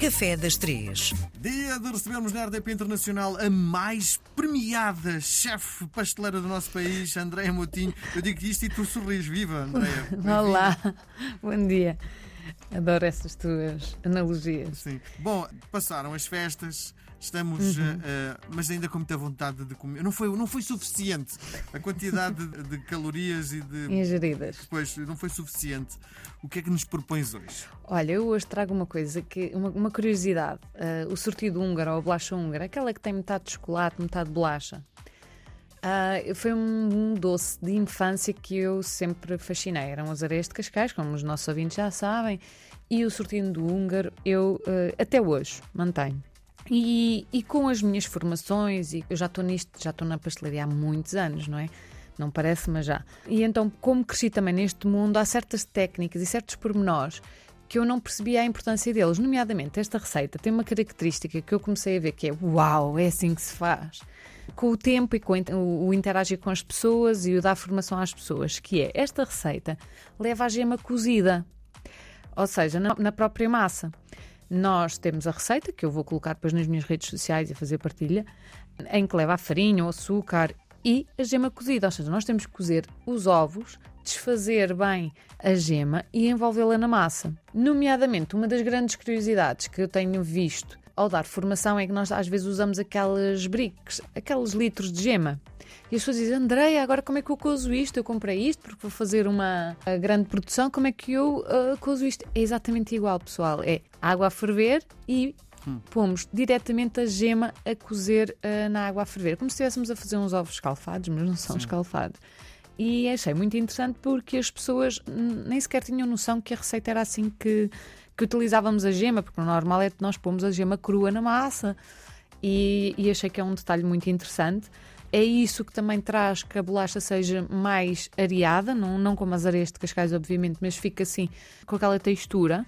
Café das Três. Dia de recebermos na RDP Internacional a mais premiada chefe pasteleira do nosso país, Andréia Motinho. Eu digo isto e tu sorris. Viva, Andréia. Olá, bom dia. Adoro essas tuas analogias. Sim. Bom, passaram as festas, estamos, Uhum. uh, uh, mas ainda com muita vontade de comer. Não foi, não foi suficiente a quantidade de, calorias e de. Ingeridas. Pois, não foi suficiente. O que é que nos propões hoje? Olha, eu hoje trago uma coisa que, uma, uma curiosidade. Ah, o sortido húngaro ou a bolacha húngara, aquela que tem metade de chocolate, metade de bolacha. Ah, foi um, um doce de infância que eu sempre fascinei. Eram as areias de Cascais, como os nossos ouvintes já sabem, e o sortido do húngaro eu ah, até hoje mantenho. E, e com as minhas formações, e eu já estou nisto, já estou na pastelaria há muitos anos, não é? Não parece, mas já. E então, como cresci também neste mundo, há certas técnicas e certos pormenores que eu não percebia a importância deles. Nomeadamente, esta receita tem uma característica que eu comecei a ver que é uau, é assim que se faz. Com o tempo e com o, interagir com as pessoas e o dar formação às pessoas, que é esta receita leva a gema cozida, ou seja, na, na própria massa. Nós temos a receita, que eu vou colocar depois nas minhas redes sociais e fazer partilha, em que leva a farinha, o açúcar e a gema cozida. Ou seja, nós temos que cozer os ovos, desfazer bem a gema e envolvê-la na massa. Nomeadamente, uma das grandes curiosidades que eu tenho visto ao dar formação é que nós às vezes usamos aquelas bricks, aqueles litros de gema. E as pessoas dizem, Andreia, agora como é que eu cozo isto? Eu comprei isto porque vou fazer uma grande produção, como é que eu uh, cozo isto? É exatamente igual, pessoal. É água a ferver e pomos diretamente a gema a cozer uh, na água a ferver. Como se estivéssemos a fazer uns ovos escalfados, mas não são Sim. escalfados. E achei muito interessante porque as pessoas hum, nem sequer tinham noção que a receita era assim que, que utilizávamos a gema, porque o normal é que nós pomos a gema crua na massa. E, e achei que é um detalhe muito interessante. É isso que também traz que a bolacha seja mais areada, não, não como as areias de Cascais, obviamente, mas fica assim com aquela textura.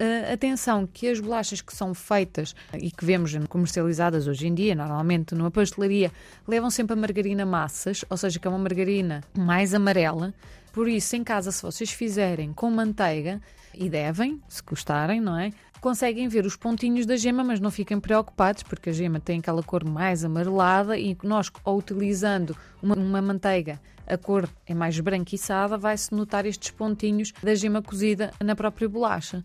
Uh, atenção que as bolachas que são feitas e que vemos comercializadas hoje em dia, normalmente numa pastelaria, levam sempre a margarina massas, ou seja, que é uma margarina mais amarela. Por isso, em casa, se vocês fizerem com manteiga, e devem, se gostarem, não é? Conseguem ver os pontinhos da gema, mas não fiquem preocupados, porque a gema tem aquela cor mais amarelada e nós, ao utilizando uma, uma manteiga, a cor é mais branquiçada, vai-se notar estes pontinhos da gema cozida na própria bolacha.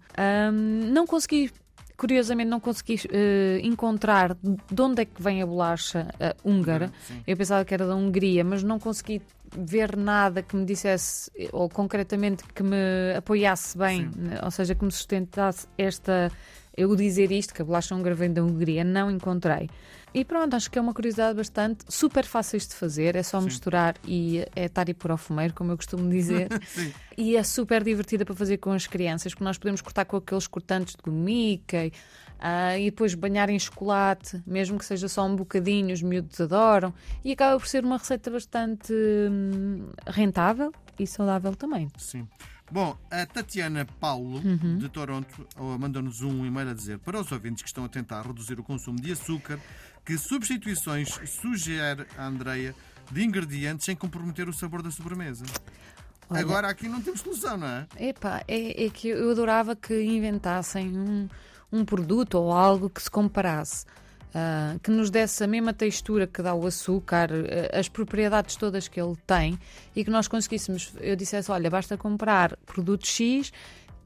Não consegui curiosamente não consegui eh, encontrar de onde é que vem a bolacha eh, húngara. Sim. Eu pensava que era da Hungria, mas não consegui ver nada que me dissesse, ou concretamente que me apoiasse bem, né, ou seja, que me sustentasse esta. Eu dizer isto, que a bolacha húngara vem da Hungria, não encontrei. E pronto, acho que é uma curiosidade bastante super fáceis de fazer, é só Sim. misturar e é estar e pôr ao fumeiro, como eu costumo dizer. Sim. E é super divertida para fazer com as crianças, porque nós podemos cortar com aqueles cortantes de Mickey ah, e depois banhar em chocolate, mesmo que seja só um bocadinho, os miúdos adoram. E acaba por ser uma receita bastante hum, rentável e saudável também. Sim. Bom, a Tatiana Paulo, Uhum. de Toronto, oh, mandou-nos um e-mail a dizer para os ouvintes que estão a tentar reduzir o consumo de açúcar, que substituições sugere a Andreia de ingredientes sem comprometer o sabor da sobremesa. Olha- Agora aqui não temos solução, não é? Epá, é, é que eu adorava que inventassem um, um produto ou algo que se comparasse. Ah, que nos desse a mesma textura que dá o açúcar, ah, as propriedades todas que ele tem e que nós conseguíssemos, eu dissesse, olha, basta comprar produto X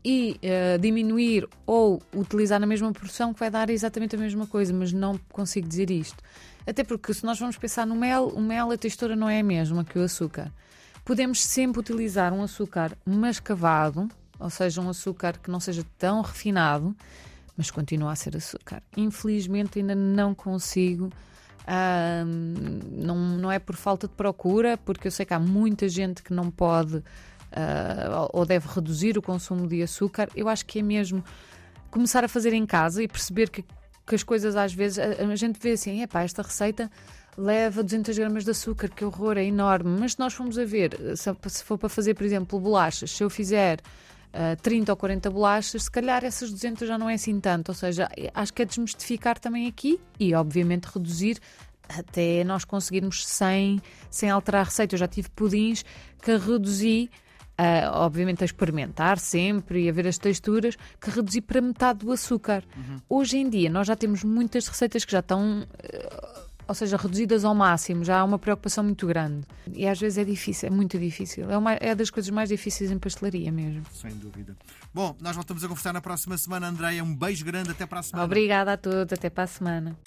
e ah, diminuir ou utilizar na mesma porção que vai dar exatamente a mesma coisa, mas não consigo dizer isto. Até porque se nós vamos pensar no mel, o mel a textura não é a mesma que o açúcar. Podemos sempre utilizar um açúcar mascavado, ou seja, um açúcar que não seja tão refinado, mas continua a ser açúcar. Infelizmente ainda não consigo. ah, não, não é por falta de procura, porque eu sei que há muita gente que não pode ah, ou deve reduzir o consumo de açúcar. Eu acho que é mesmo começar a fazer em casa e perceber que, que as coisas às vezes a, a gente vê assim, epá, esta receita leva 200 gramas de açúcar, que horror, é enorme. Mas se nós formos a ver, se, se for para fazer, por exemplo, bolachas, se eu fizer ah, 30 ou 40 bolachas, se calhar essas 200 já não é assim tanto. Ou seja, acho que é desmistificar também aqui e, obviamente, reduzir até nós conseguirmos sem, sem alterar a receita. Eu já tive pudins que reduzi uh, obviamente a experimentar sempre e a ver as texturas, que reduzir para metade do açúcar. Uhum. Hoje em dia nós já temos muitas receitas que já estão. Uh, ou seja, reduzidas ao máximo, já há uma preocupação muito grande. E às vezes é difícil, é muito difícil. É, uma, é das coisas mais difíceis em pastelaria mesmo. Sem dúvida. Bom, nós voltamos a conversar na próxima semana, Andréia. Um beijo grande, até para a semana. Obrigada a todos, até para a semana.